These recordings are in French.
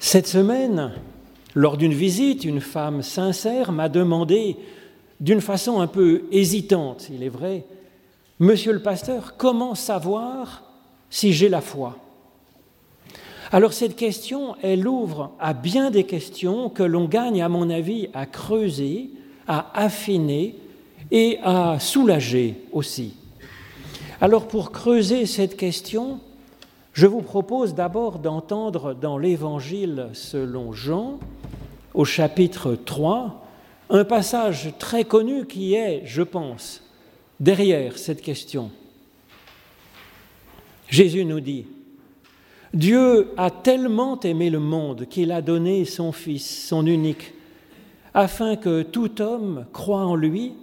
Cette semaine, lors d'une visite, une femme sincère m'a demandé, d'une façon un peu hésitante, il est vrai, Monsieur le pasteur, comment savoir si j'ai la foi? Alors cette question, elle ouvre à bien des questions que l'on gagne, à mon avis, à creuser, à affiner et à soulager aussi. Alors pour creuser cette question, je vous propose d'abord d'entendre dans l'Évangile selon Jean, au chapitre 3, un passage très connu qui est, je pense, derrière cette question. Jésus nous dit, Dieu a tellement aimé le monde qu'il a donné son Fils, son unique, afin que tout homme croit en lui,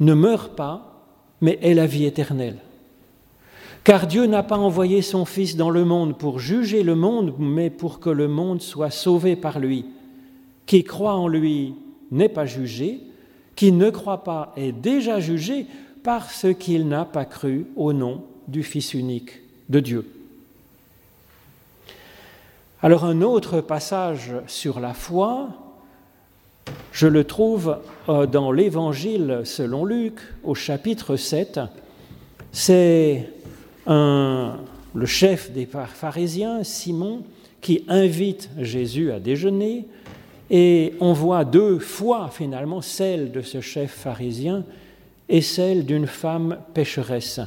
ne meure pas, mais ait la vie éternelle. Car Dieu n'a pas envoyé son Fils dans le monde pour juger le monde, mais pour que le monde soit sauvé par lui. Qui croit en lui n'est pas jugé, qui ne croit pas est déjà jugé parce qu'il n'a pas cru au nom du Fils unique de Dieu. Alors un autre passage sur la foi, je le trouve euh, dans l'Évangile selon Luc au chapitre 7. C'est le chef des pharisiens, Simon, qui invite Jésus à déjeuner, et on voit deux fois finalement celle de ce chef pharisien et celle d'une femme pécheresse.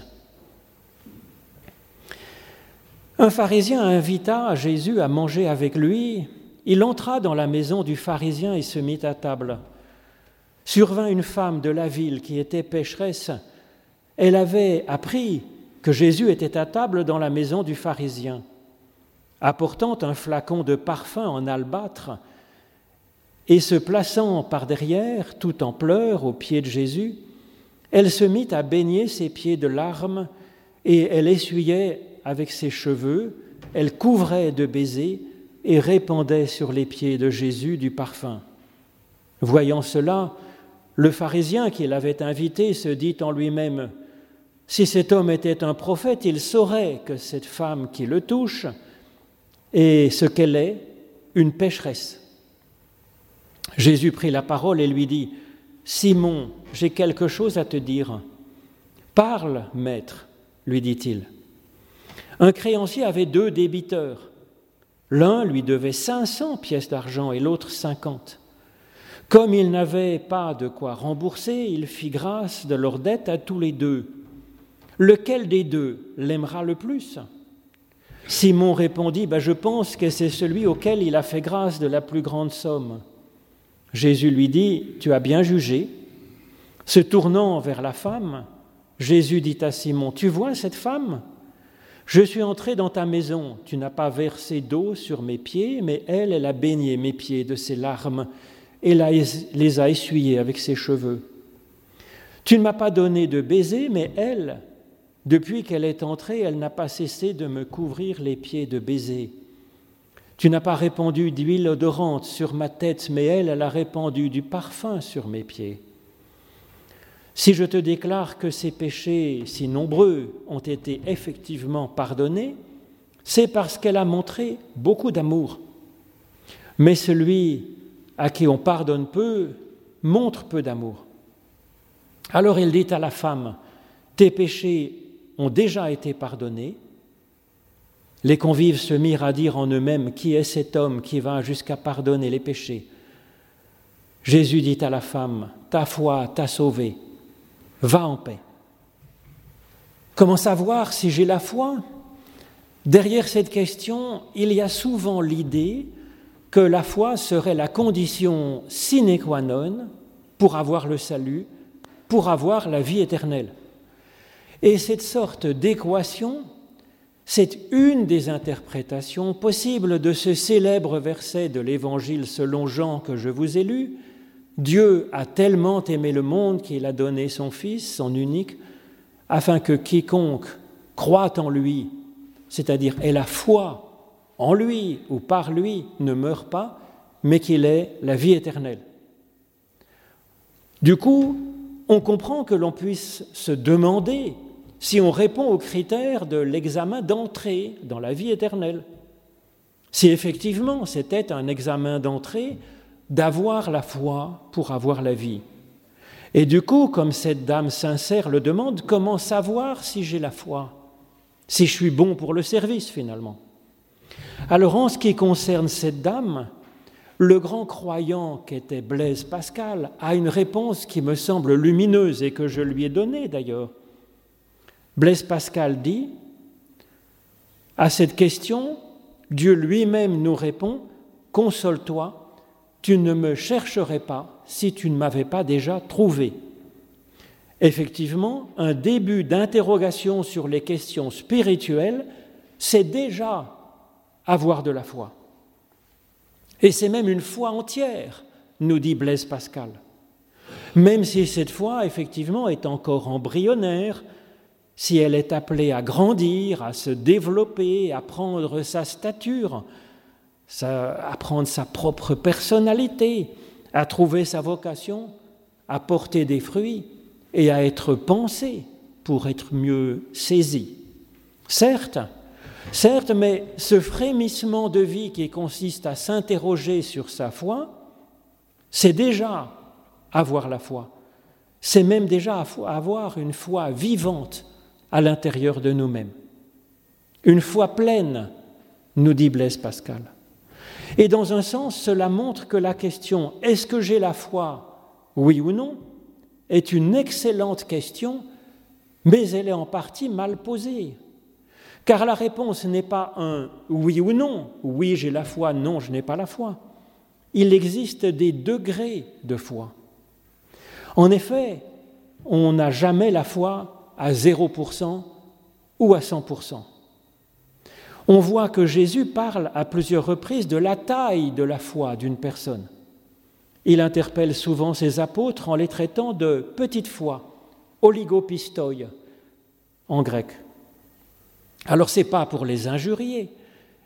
Un pharisien invita Jésus à manger avec lui. Il entra dans la maison du pharisien et se mit à table. Survint une femme de la ville qui était pécheresse. Elle avait appris que Jésus était à table dans la maison du pharisien. Apportant un flacon de parfum en albâtre et se plaçant par derrière, tout en pleurs, aux pieds de Jésus, elle se mit à baigner ses pieds de larmes et elle essuyait avec ses cheveux, elle couvrait de baisers et répandait sur les pieds de Jésus du parfum. Voyant cela, le pharisien qui l'avait invité se dit en lui-même si cet homme était un prophète, il saurait que cette femme qui le touche est ce qu'elle est, une pécheresse. Jésus prit la parole et lui dit, Simon, j'ai quelque chose à te dire. Parle, maître, lui dit-il. Un créancier avait deux débiteurs. L'un lui devait 500 pièces d'argent et l'autre 50. Comme il n'avait pas de quoi rembourser, il fit grâce de leur dette à tous les deux. Lequel des deux l'aimera le plus? Simon répondit, bah, Je pense que c'est celui auquel il a fait grâce de la plus grande somme. Jésus lui dit, Tu as bien jugé. Se tournant vers la femme, Jésus dit à Simon, Tu vois cette femme? Je suis entré dans ta maison, tu n'as pas versé d'eau sur mes pieds, mais elle, elle a baigné mes pieds de ses larmes et les a essuyés avec ses cheveux. Tu ne m'as pas donné de baiser, mais elle, depuis qu'elle est entrée, elle n'a pas cessé de me couvrir les pieds de baisers. Tu n'as pas répandu d'huile odorante sur ma tête, mais elle, elle a répandu du parfum sur mes pieds. Si je te déclare que ces péchés si nombreux ont été effectivement pardonnés, c'est parce qu'elle a montré beaucoup d'amour. Mais celui à qui on pardonne peu montre peu d'amour. Alors il dit à la femme, tes péchés ont déjà été pardonnés. Les convives se mirent à dire en eux-mêmes, Qui est cet homme qui va jusqu'à pardonner les péchés? Jésus dit à la femme, Ta foi t'a sauvée, va en paix. Comment savoir si j'ai la foi? Derrière cette question, il y a souvent l'idée que la foi serait la condition sine qua non pour avoir le salut, pour avoir la vie éternelle. Et cette sorte d'équation, c'est une des interprétations possibles de ce célèbre verset de l'Évangile selon Jean que je vous ai lu. Dieu a tellement aimé le monde qu'il a donné son Fils, son unique, afin que quiconque croit en lui, c'est-à-dire ait la foi en lui ou par lui, ne meure pas, mais qu'il ait la vie éternelle. Du coup, on comprend que l'on puisse se demander si on répond aux critères de l'examen d'entrée dans la vie éternelle. si effectivement c'était un examen d'entrée d'avoir la foi pour avoir la vie. Et du coup, comme cette dame sincère le demande, comment savoir si j'ai la foi? Si je suis bon pour le service finalement Alors en ce qui concerne cette dame, le grand croyant qu'était Blaise Pascal a une réponse qui me semble lumineuse et que je lui ai donnée d'ailleurs. Blaise Pascal dit, à cette question, Dieu lui-même nous répond, Console-toi, tu ne me chercherais pas si tu ne m'avais pas déjà trouvé. Effectivement, un début d'interrogation sur les questions spirituelles, c'est déjà avoir de la foi. Et c'est même une foi entière, nous dit Blaise Pascal. Même si cette foi, effectivement, est encore embryonnaire, si elle est appelée à grandir, à se développer, à prendre sa stature, à prendre sa propre personnalité, à trouver sa vocation, à porter des fruits et à être pensée pour être mieux saisie. Certes, certes, mais ce frémissement de vie qui consiste à s'interroger sur sa foi, c'est déjà avoir la foi. C'est même déjà avoir une foi vivante à l'intérieur de nous-mêmes. Une foi pleine, nous dit Blaise Pascal. Et dans un sens, cela montre que la question est-ce que j'ai la foi, oui ou non, est une excellente question, mais elle est en partie mal posée. Car la réponse n'est pas un oui ou non, oui j'ai la foi, non je n'ai pas la foi. Il existe des degrés de foi. En effet, on n'a jamais la foi à 0% ou à 100%. On voit que Jésus parle à plusieurs reprises de la taille de la foi d'une personne. Il interpelle souvent ses apôtres en les traitant de petite foi, oligopistoi en grec. Alors ce n'est pas pour les injurier,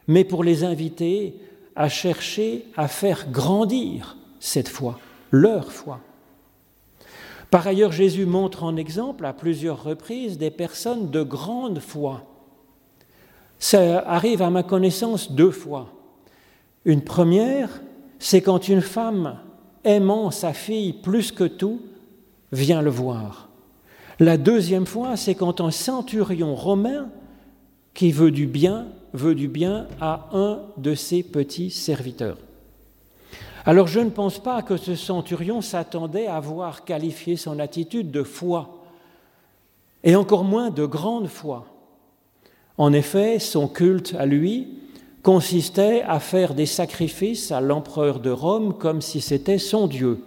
mais pour les inviter à chercher à faire grandir cette foi, leur foi. Par ailleurs, Jésus montre en exemple à plusieurs reprises des personnes de grande foi. Ça arrive à ma connaissance deux fois. Une première, c'est quand une femme, aimant sa fille plus que tout, vient le voir. La deuxième fois, c'est quand un centurion romain qui veut du bien, veut du bien à un de ses petits serviteurs. Alors je ne pense pas que ce centurion s'attendait à voir qualifié son attitude de foi, et encore moins de grande foi. En effet, son culte à lui consistait à faire des sacrifices à l'empereur de Rome comme si c'était son Dieu.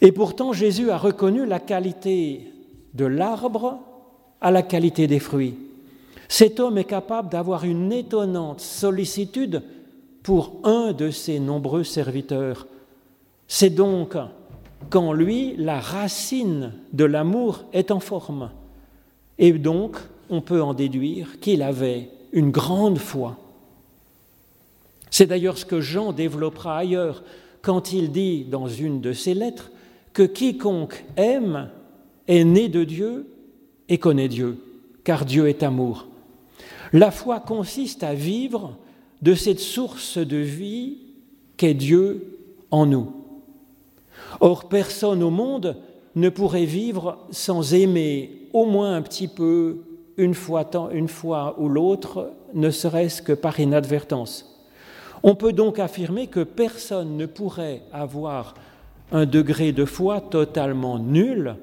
Et pourtant Jésus a reconnu la qualité de l'arbre à la qualité des fruits. Cet homme est capable d'avoir une étonnante sollicitude pour un de ses nombreux serviteurs. C'est donc qu'en lui, la racine de l'amour est en forme. Et donc, on peut en déduire qu'il avait une grande foi. C'est d'ailleurs ce que Jean développera ailleurs quand il dit dans une de ses lettres que quiconque aime est né de Dieu et connaît Dieu, car Dieu est amour. La foi consiste à vivre de cette source de vie qu'est Dieu en nous. Or, personne au monde ne pourrait vivre sans aimer au moins un petit peu, une fois, une fois ou l'autre, ne serait-ce que par inadvertance. On peut donc affirmer que personne ne pourrait avoir un degré de foi totalement nul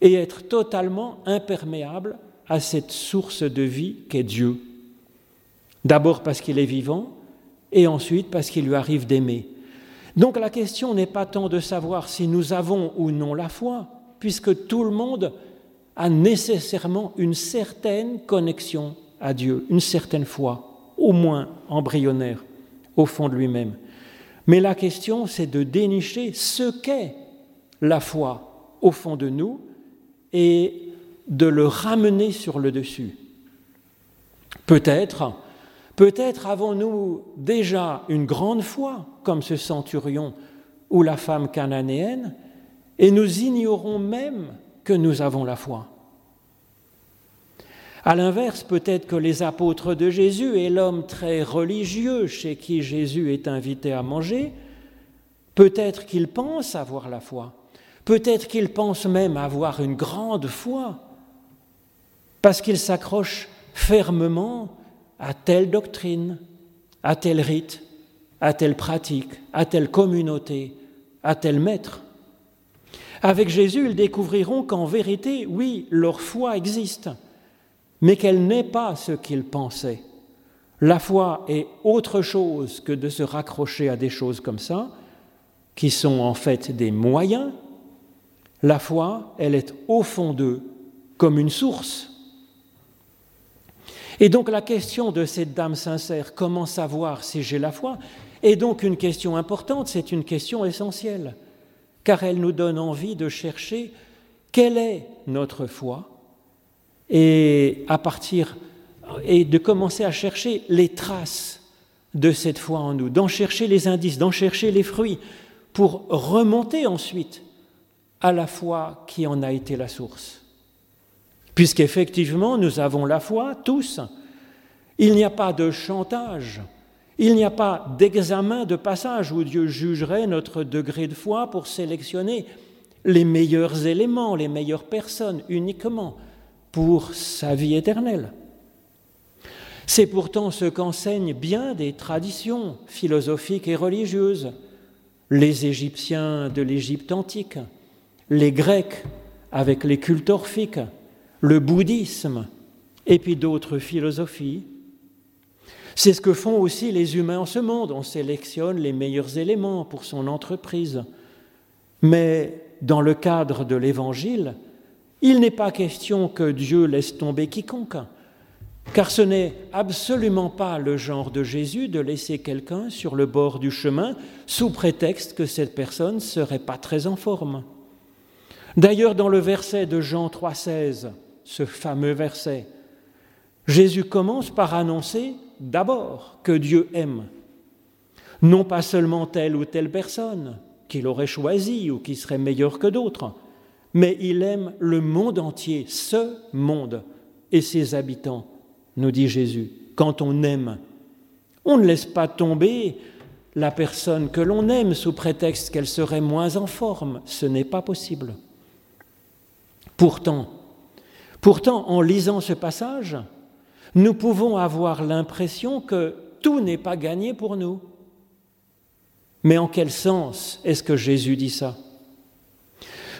et être totalement imperméable à cette source de vie qu'est Dieu. D'abord parce qu'il est vivant et ensuite parce qu'il lui arrive d'aimer. Donc la question n'est pas tant de savoir si nous avons ou non la foi, puisque tout le monde a nécessairement une certaine connexion à Dieu, une certaine foi, au moins embryonnaire, au fond de lui-même. Mais la question, c'est de dénicher ce qu'est la foi au fond de nous et de le ramener sur le dessus. Peut-être Peut-être avons-nous déjà une grande foi, comme ce centurion ou la femme cananéenne, et nous ignorons même que nous avons la foi. À l'inverse, peut-être que les apôtres de Jésus et l'homme très religieux chez qui Jésus est invité à manger, peut-être qu'ils pensent avoir la foi, peut-être qu'ils pensent même avoir une grande foi, parce qu'ils s'accrochent fermement à telle doctrine, à tel rite, à telle pratique, à telle communauté, à tel maître. Avec Jésus, ils découvriront qu'en vérité, oui, leur foi existe, mais qu'elle n'est pas ce qu'ils pensaient. La foi est autre chose que de se raccrocher à des choses comme ça, qui sont en fait des moyens. La foi, elle est au fond d'eux comme une source. Et donc la question de cette dame sincère, comment savoir si j'ai la foi, est donc une question importante, c'est une question essentielle, car elle nous donne envie de chercher quelle est notre foi et à partir et de commencer à chercher les traces de cette foi en nous, d'en chercher les indices, d'en chercher les fruits, pour remonter ensuite à la foi qui en a été la source. Puisqu'effectivement, nous avons la foi, tous. Il n'y a pas de chantage, il n'y a pas d'examen de passage où Dieu jugerait notre degré de foi pour sélectionner les meilleurs éléments, les meilleures personnes uniquement pour sa vie éternelle. C'est pourtant ce qu'enseignent bien des traditions philosophiques et religieuses, les Égyptiens de l'Égypte antique, les Grecs avec les cultes orphiques, le bouddhisme et puis d'autres philosophies. C'est ce que font aussi les humains en ce monde. On sélectionne les meilleurs éléments pour son entreprise. Mais dans le cadre de l'Évangile, il n'est pas question que Dieu laisse tomber quiconque, car ce n'est absolument pas le genre de Jésus de laisser quelqu'un sur le bord du chemin sous prétexte que cette personne ne serait pas très en forme. D'ailleurs, dans le verset de Jean 3,16, ce fameux verset, Jésus commence par annoncer d'abord que Dieu aime, non pas seulement telle ou telle personne qu'il aurait choisie ou qui serait meilleure que d'autres, mais il aime le monde entier, ce monde et ses habitants, nous dit Jésus. Quand on aime, on ne laisse pas tomber la personne que l'on aime sous prétexte qu'elle serait moins en forme. Ce n'est pas possible. Pourtant, pourtant, en lisant ce passage, nous pouvons avoir l'impression que tout n'est pas gagné pour nous. Mais en quel sens est-ce que Jésus dit ça?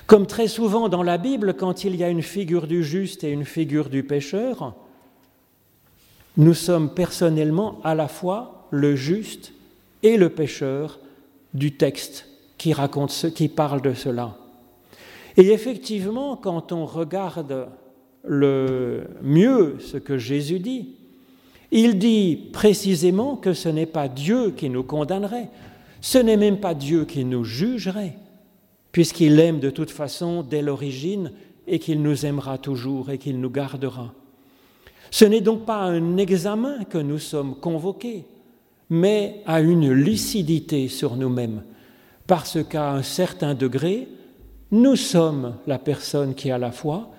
Comme très souvent dans la Bible, quand il y a une figure du juste et une figure du pécheur, nous sommes personnellement à la fois le juste et le pécheur du texte qui raconte ce, qui parle de cela. Et effectivement, quand on regarde le mieux ce que Jésus dit, il dit précisément que ce n'est pas Dieu qui nous condamnerait, ce n'est même pas Dieu qui nous jugerait, puisqu'il aime de toute façon dès l'origine et qu'il nous aimera toujours et qu'il nous gardera. Ce n'est donc pas un examen que nous sommes convoqués, mais à une lucidité sur nous-mêmes, parce qu'à un certain degré, nous sommes la personne qui a la foi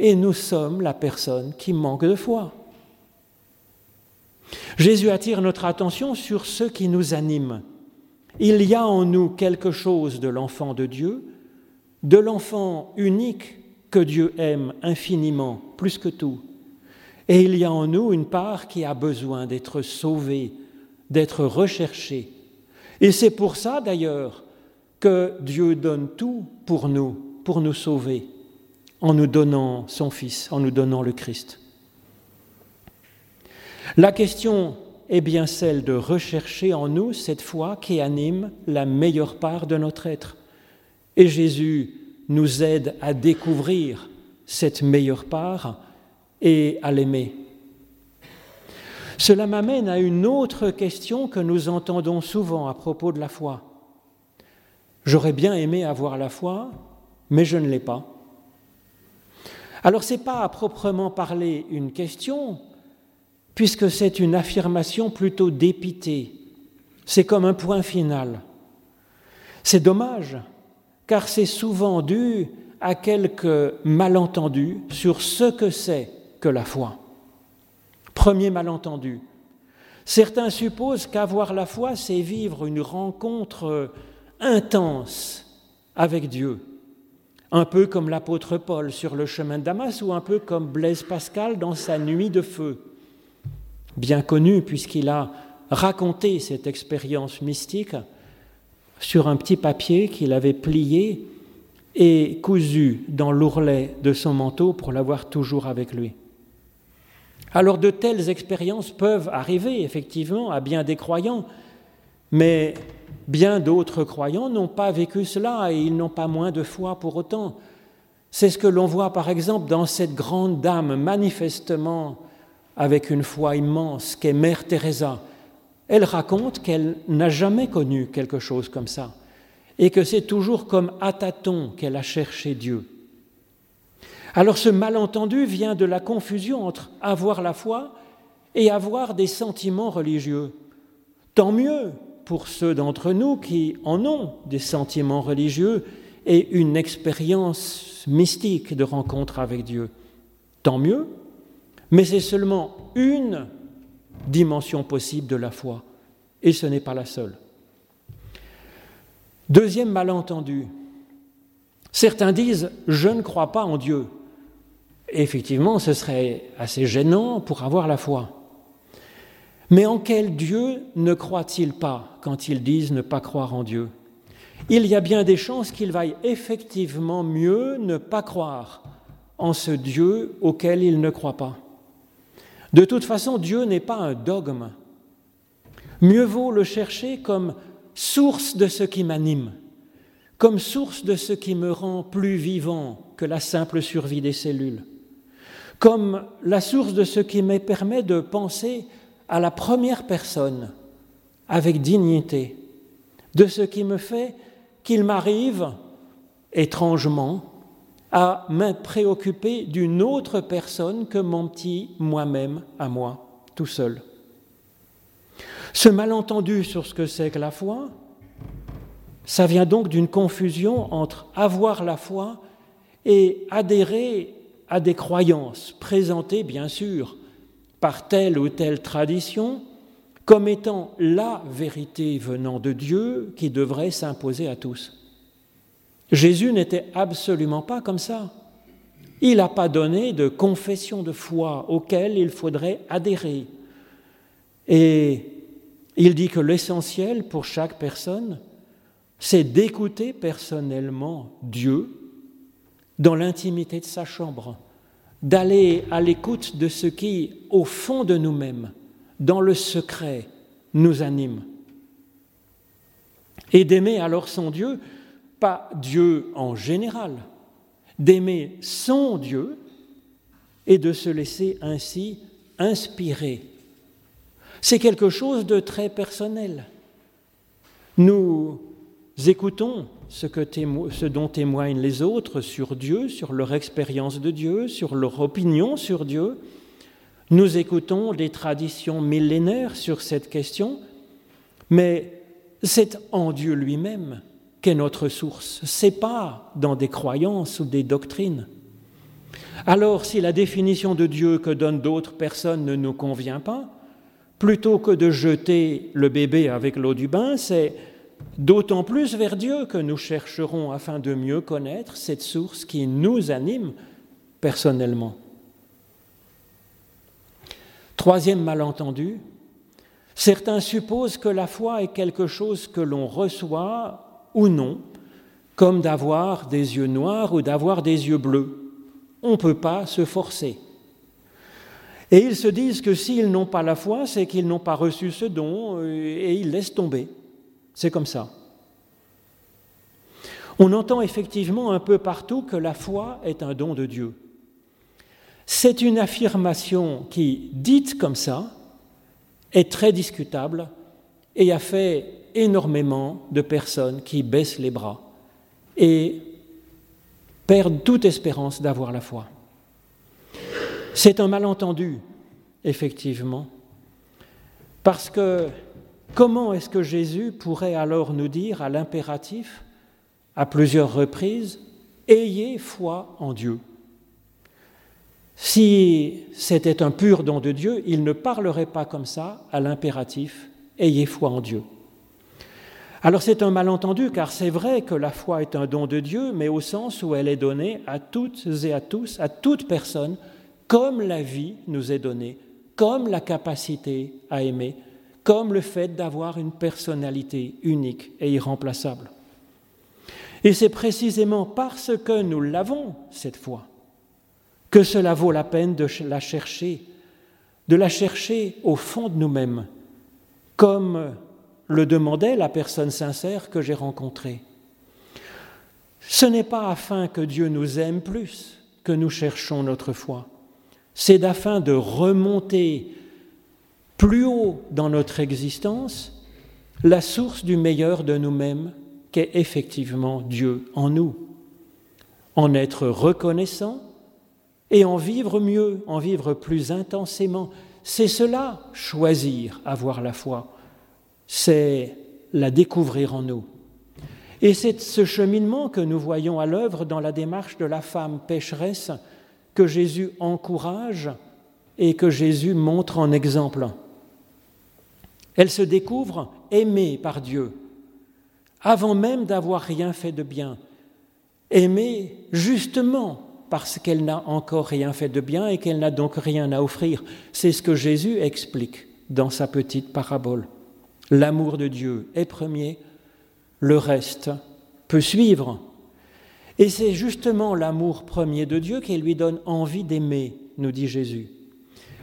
et nous sommes la personne qui manque de foi. Jésus attire notre attention sur ce qui nous anime, il y a en nous quelque chose de l'enfant de Dieu, de l'enfant unique que Dieu aime infiniment, plus que tout. Et il y a en nous une part qui a besoin d'être sauvée, d'être recherchée. Et c'est pour ça d'ailleurs que Dieu donne tout pour nous, pour nous sauver, en nous donnant son Fils, en nous donnant le Christ. La question est bien celle de rechercher en nous cette foi qui anime la meilleure part de notre être. Et Jésus nous aide à découvrir cette meilleure part et à l'aimer. Cela m'amène à une autre question que nous entendons souvent à propos de la foi. J'aurais bien aimé avoir la foi, mais je ne l'ai pas. Alors ce n'est pas à proprement parler une question, puisque c'est une affirmation plutôt dépitée. C'est comme un point final. C'est dommage, car c'est souvent dû à quelques malentendus sur ce que c'est que la foi. Premier malentendu. Certains supposent qu'avoir la foi, c'est vivre une rencontre intense avec Dieu, un peu comme l'apôtre Paul sur le chemin de Damas ou un peu comme Blaise Pascal dans sa nuit de feu, bien connu puisqu'il a raconté cette expérience mystique sur un petit papier qu'il avait plié et cousu dans l'ourlet de son manteau pour l'avoir toujours avec lui. Alors de telles expériences peuvent arriver effectivement à bien des croyants, mais bien d'autres croyants n'ont pas vécu cela et ils n'ont pas moins de foi pour autant. C'est ce que l'on voit par exemple dans cette grande dame manifestement avec une foi immense qu'est Mère Teresa. Elle raconte qu'elle n'a jamais connu quelque chose comme ça et que c'est toujours comme à tâtons qu'elle a cherché Dieu. Alors ce malentendu vient de la confusion entre avoir la foi et avoir des sentiments religieux. Tant mieux pour ceux d'entre nous qui en ont des sentiments religieux et une expérience mystique de rencontre avec Dieu. Tant mieux, mais c'est seulement une dimension possible de la foi, et ce n'est pas la seule. Deuxième malentendu, certains disent ⁇ Je ne crois pas en Dieu ⁇ effectivement, ce serait assez gênant pour avoir la foi. Mais en quel Dieu ne croient-ils pas quand ils disent ne pas croire en Dieu? Il y a bien des chances qu'il vaille effectivement mieux ne pas croire en ce Dieu auquel ils ne croient pas. De toute façon, Dieu n'est pas un dogme. Mieux vaut le chercher comme source de ce qui m'anime, comme source de ce qui me rend plus vivant que la simple survie des cellules comme la source de ce qui me permet de penser à la première personne avec dignité, de ce qui me fait qu'il m'arrive, étrangement, à me préoccuper d'une autre personne que mon petit moi-même à moi, tout seul. Ce malentendu sur ce que c'est que la foi, ça vient donc d'une confusion entre avoir la foi et adhérer à des croyances présentées, bien sûr, par telle ou telle tradition, comme étant la vérité venant de Dieu qui devrait s'imposer à tous. Jésus n'était absolument pas comme ça. Il n'a pas donné de confession de foi auquel il faudrait adhérer. Et il dit que l'essentiel pour chaque personne, c'est d'écouter personnellement Dieu dans l'intimité de sa chambre, d'aller à l'écoute de ce qui, au fond de nous-mêmes, dans le secret, nous anime. Et d'aimer alors son Dieu, pas Dieu en général, d'aimer son Dieu et de se laisser ainsi inspirer. C'est quelque chose de très personnel. Nous écoutons ce, dont témoignent les autres sur Dieu, sur leur expérience de Dieu, sur leur opinion sur Dieu. Nous écoutons des traditions millénaires sur cette question, mais c'est en Dieu lui-même qu'est notre source. C'est pas dans des croyances ou des doctrines. Alors, si la définition de Dieu que donnent d'autres personnes ne nous convient pas, plutôt que de jeter le bébé avec l'eau du bain, c'est d'autant plus vers Dieu que nous chercherons afin de mieux connaître cette source qui nous anime personnellement. Troisième malentendu, certains supposent que la foi est quelque chose que l'on reçoit ou non, comme d'avoir des yeux noirs ou d'avoir des yeux bleus. On ne peut pas se forcer. Et ils se disent que s'ils n'ont pas la foi, c'est qu'ils n'ont pas reçu ce don euh, et ils laissent tomber. C'est comme ça. On entend effectivement un peu partout que la foi est un don de Dieu. C'est une affirmation qui, dite comme ça, est très discutable et a fait énormément de personnes qui baissent les bras et perdent toute espérance d'avoir la foi. C'est un malentendu, effectivement, parce que Comment est-ce que Jésus pourrait alors nous dire à l'impératif, à plusieurs reprises, Ayez foi en Dieu Si c'était un pur don de Dieu, il ne parlerait pas comme ça à l'impératif Ayez foi en Dieu. Alors c'est un malentendu car c'est vrai que la foi est un don de Dieu, mais au sens où elle est donnée à toutes et à tous, à toute personne, comme la vie nous est donnée, comme la capacité à aimer, comme le fait d'avoir une personnalité unique et irremplaçable. Et c'est précisément parce que nous l'avons, cette foi, que cela vaut la peine de la chercher, de la chercher au fond de nous-mêmes, comme le demandait la personne sincère que j'ai rencontrée. Ce n'est pas afin que Dieu nous aime plus que nous cherchons notre foi, c'est afin de remonter plus haut dans notre existence la source du meilleur de nous-mêmes qu'est effectivement Dieu en nous, en être reconnaissant et en vivre mieux, en vivre plus intensément. C'est cela, choisir avoir la foi, c'est la découvrir en nous. Et c'est ce cheminement que nous voyons à l'œuvre dans la démarche de la femme pécheresse que Jésus encourage et que Jésus montre en exemple. Elle se découvre aimée par Dieu, avant même d'avoir rien fait de bien, aimée justement parce qu'elle n'a encore rien fait de bien et qu'elle n'a donc rien à offrir. C'est ce que Jésus explique dans sa petite parabole. L'amour de Dieu est premier, le reste peut suivre. Et c'est justement l'amour premier de Dieu qui lui donne envie d'aimer, nous dit Jésus.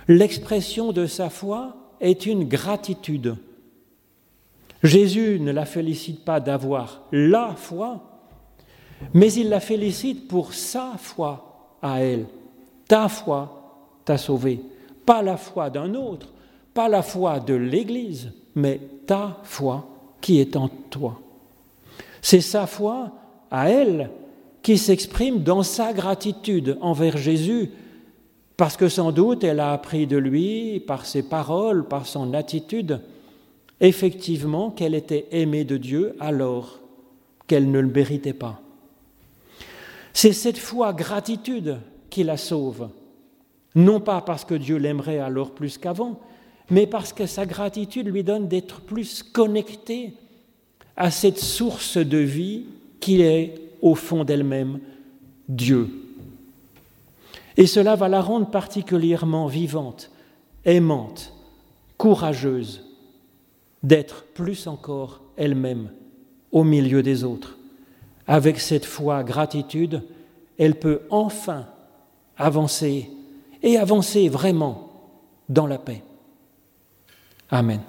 L'expression de sa foi est une gratitude. Jésus ne la félicite pas d'avoir la foi, mais il la félicite pour sa foi à elle. Ta foi t'a sauvé, pas la foi d'un autre, pas la foi de l'Église, mais ta foi qui est en toi. C'est sa foi à elle qui s'exprime dans sa gratitude envers Jésus, parce que sans doute elle a appris de lui, par ses paroles, par son attitude, effectivement qu'elle était aimée de Dieu alors qu'elle ne le méritait pas. C'est cette foi gratitude qui la sauve, non pas parce que Dieu l'aimerait alors plus qu'avant, mais parce que sa gratitude lui donne d'être plus connecté à cette source de vie qui est au fond d'elle-même, Dieu. Et cela va la rendre particulièrement vivante, aimante, courageuse, d'être plus encore elle-même au milieu des autres. Avec cette foi, gratitude, elle peut enfin avancer et avancer vraiment dans la paix. Amen.